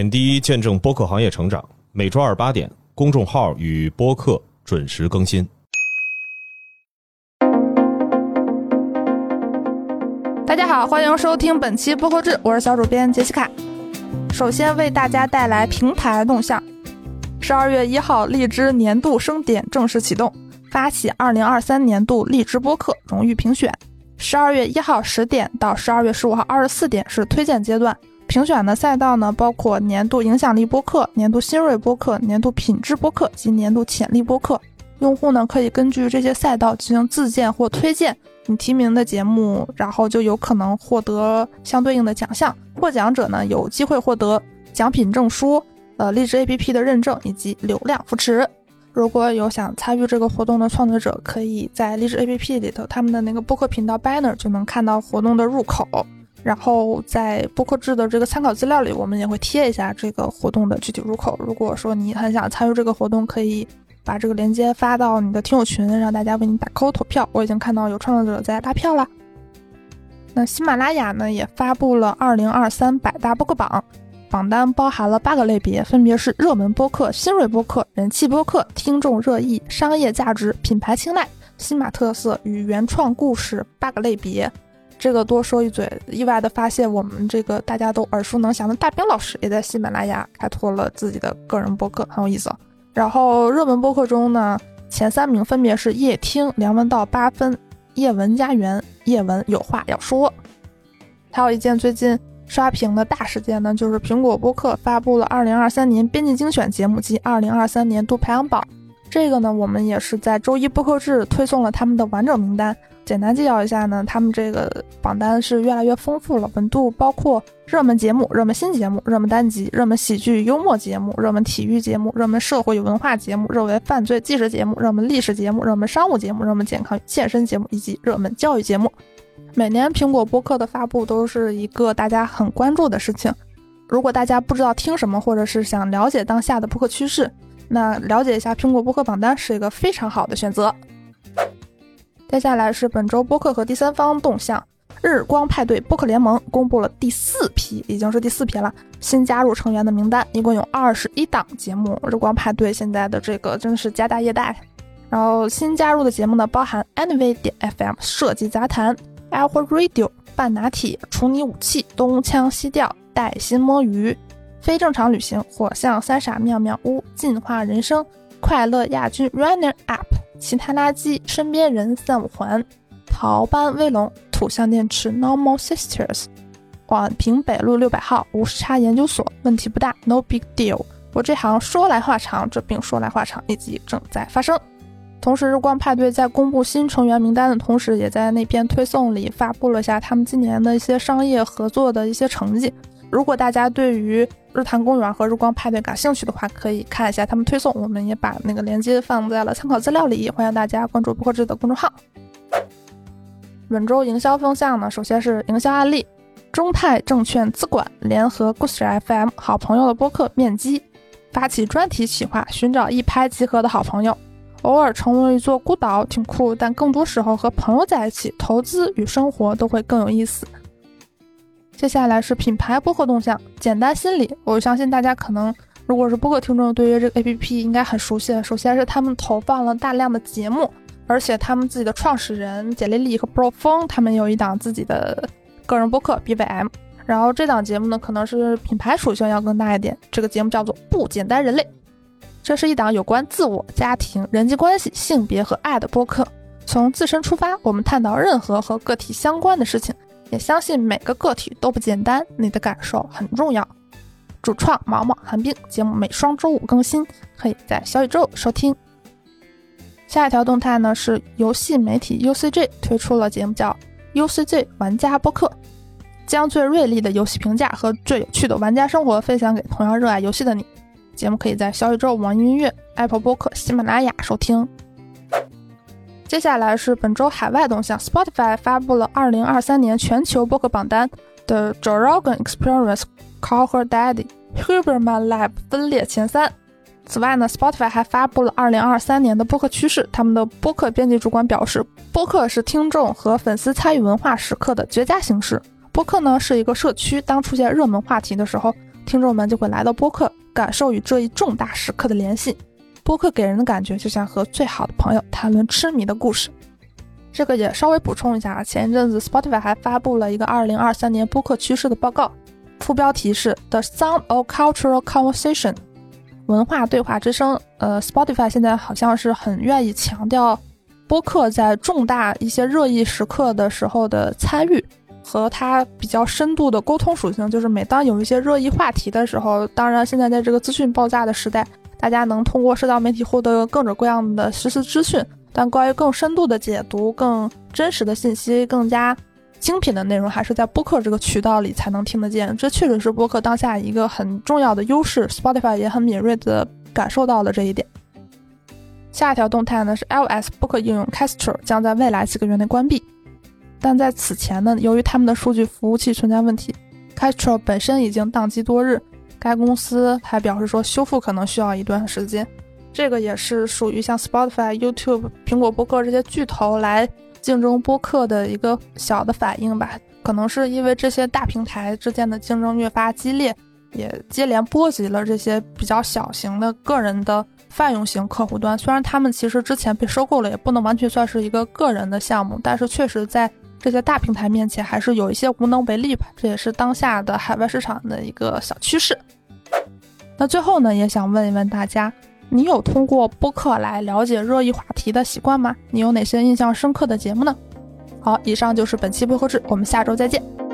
点滴见证播客行业成长，每周二八点，公众号与播客准时更新。大家好，欢迎收听本期播客志，我是小主编杰西卡。首先为大家带来平台动向。十二月一号，荔枝年度盛典正式启动，发起二零二三年度荔枝播客荣誉评选。十二月一号十点到十二月十五号二十四点是推荐阶段，评选的赛道呢包括年度影响力播客、年度新锐播客、年度品质播客及年度潜力播客。用户呢可以根据这些赛道进行自荐或推荐你提名的节目，然后就有可能获得相对应的奖项。获奖者呢有机会获得奖品证书、呃荔枝 APP 的认证以及流量扶持。如果有想参与这个活动的创作者，可以在荔枝 APP 里头他们的那个播客频道 banner 就能看到活动的入口。然后在播客制的这个参考资料里，我们也会贴一下这个活动的具体入口。如果说你很想参与这个活动，可以。把这个链接发到你的听友群，让大家为你打 call 投票。我已经看到有创作者在拉票了。那喜马拉雅呢，也发布了二零二三百大播客榜，榜单包含了八个类别，分别是热门播客、新锐播客、人气播客、听众热议、商业价值、品牌青睐、新马特色与原创故事八个类别。这个多说一嘴，意外的发现，我们这个大家都耳熟能详的大兵老师，也在喜马拉雅开拓了自己的个人博客，很有意思。然后热门博客中呢，前三名分别是夜听、梁文道八分、叶文家园、叶文有话要说。还有一件最近刷屏的大事件呢，就是苹果播客发布了二零二三年编辑精选节目及二零二三年度排行榜。这个呢，我们也是在周一播客制推送了他们的完整名单。简单介绍一下呢，他们这个榜单是越来越丰富了，本度包括热门节目、热门新节目、热门单集、热门喜剧幽默节目、热门体育节目、热门社会与文化节目、热门犯罪纪实节目、热门历史节目、热门商务节目、热门健康健身节目以及热门教育节目。每年苹果播客的发布都是一个大家很关注的事情。如果大家不知道听什么，或者是想了解当下的播客趋势，那了解一下苹果播客榜单是一个非常好的选择。接下来是本周播客和第三方动向。日光派对播客联盟公布了第四批，已经是第四批了，新加入成员的名单，一共有二十一档节目。日光派对现在的这个真是家大业大。然后新加入的节目呢，包含 Anyway 点 FM 设计杂谈、Alpha Radio 半拿铁、处女武器、东腔西调、带薪摸鱼、非正常旅行、火象三傻妙妙屋、进化人生、快乐亚军 Runner Up。其他垃圾，身边人三五环，桃班威龙，土象电池，Normal Sisters，广平北路六百号，无时差研究所，问题不大，No big deal。我这行说来话长，这病说来话长，以及正在发生。同时，日光派对在公布新成员名单的同时，也在那篇推送里发布了下他们今年的一些商业合作的一些成绩。如果大家对于日坛公园和日光派对感兴趣的话，可以看一下他们推送，我们也把那个链接放在了参考资料里。欢迎大家关注播客制的公众号。本周营销风向呢，首先是营销案例：中泰证券资管联合故事 FM 好朋友的播客面基，发起专题企划，寻找一拍即合的好朋友。偶尔成为一座孤岛挺酷，但更多时候和朋友在一起，投资与生活都会更有意思。接下来是品牌播客动向，简单心理。我相信大家可能如果是播客听众，对于这个 APP 应该很熟悉。首先是他们投放了大量的节目，而且他们自己的创始人简丽丽和 Bro 峰他们有一档自己的个人播客 BVM。然后这档节目呢，可能是品牌属性要更大一点。这个节目叫做不简单人类，这是一档有关自我、家庭、人际关系、性别和爱的播客。从自身出发，我们探讨任何和个体相关的事情。也相信每个个体都不简单，你的感受很重要。主创毛毛寒冰节目每双周五更新，可以在小宇宙收听。下一条动态呢是游戏媒体 UCG 推出了节目叫 UCG 玩家播客，将最锐利的游戏评价和最有趣的玩家生活分享给同样热爱游戏的你。节目可以在小宇宙、网易云音乐、Apple 播客、喜马拉雅收听。接下来是本周海外动向，Spotify 发布了二零二三年全球播客榜单的 j o r o g a n Experience Call Her Daddy，Huberman Lab 分列前三。此外呢，Spotify 还发布了二零二三年的播客趋势。他们的播客编辑主管表示，播客是听众和粉丝参与文化时刻的绝佳形式。播客呢是一个社区，当出现热门话题的时候。听众们就会来到播客，感受与这一重大时刻的联系。播客给人的感觉就像和最好的朋友谈论痴迷的故事。这个也稍微补充一下啊，前一阵子 Spotify 还发布了一个二零二三年播客趋势的报告，副标题是 The Sound of Cultural Conversation，文化对话之声。呃，Spotify 现在好像是很愿意强调播客在重大一些热议时刻的时候的参与。和它比较深度的沟通属性，就是每当有一些热议话题的时候，当然现在在这个资讯爆炸的时代，大家能通过社交媒体获得各种各样的实时资讯，但关于更深度的解读、更真实的信息、更加精品的内容，还是在播客这个渠道里才能听得见。这确实是播客当下一个很重要的优势，Spotify 也很敏锐地感受到了这一点。下一条动态呢是 iOS 播客应用 Castro 将在未来几个月内关闭。但在此前呢，由于他们的数据服务器存在问题，Castro 本身已经宕机多日。该公司还表示说，修复可能需要一段时间。这个也是属于像 Spotify、YouTube、苹果播客这些巨头来竞争播客的一个小的反应吧。可能是因为这些大平台之间的竞争越发激烈，也接连波及了这些比较小型的个人的泛用型客户端。虽然他们其实之前被收购了，也不能完全算是一个个人的项目，但是确实在。这些大平台面前还是有一些无能为力吧，这也是当下的海外市场的一个小趋势。那最后呢，也想问一问大家，你有通过播客来了解热议话题的习惯吗？你有哪些印象深刻的节目呢？好，以上就是本期播客制，我们下周再见。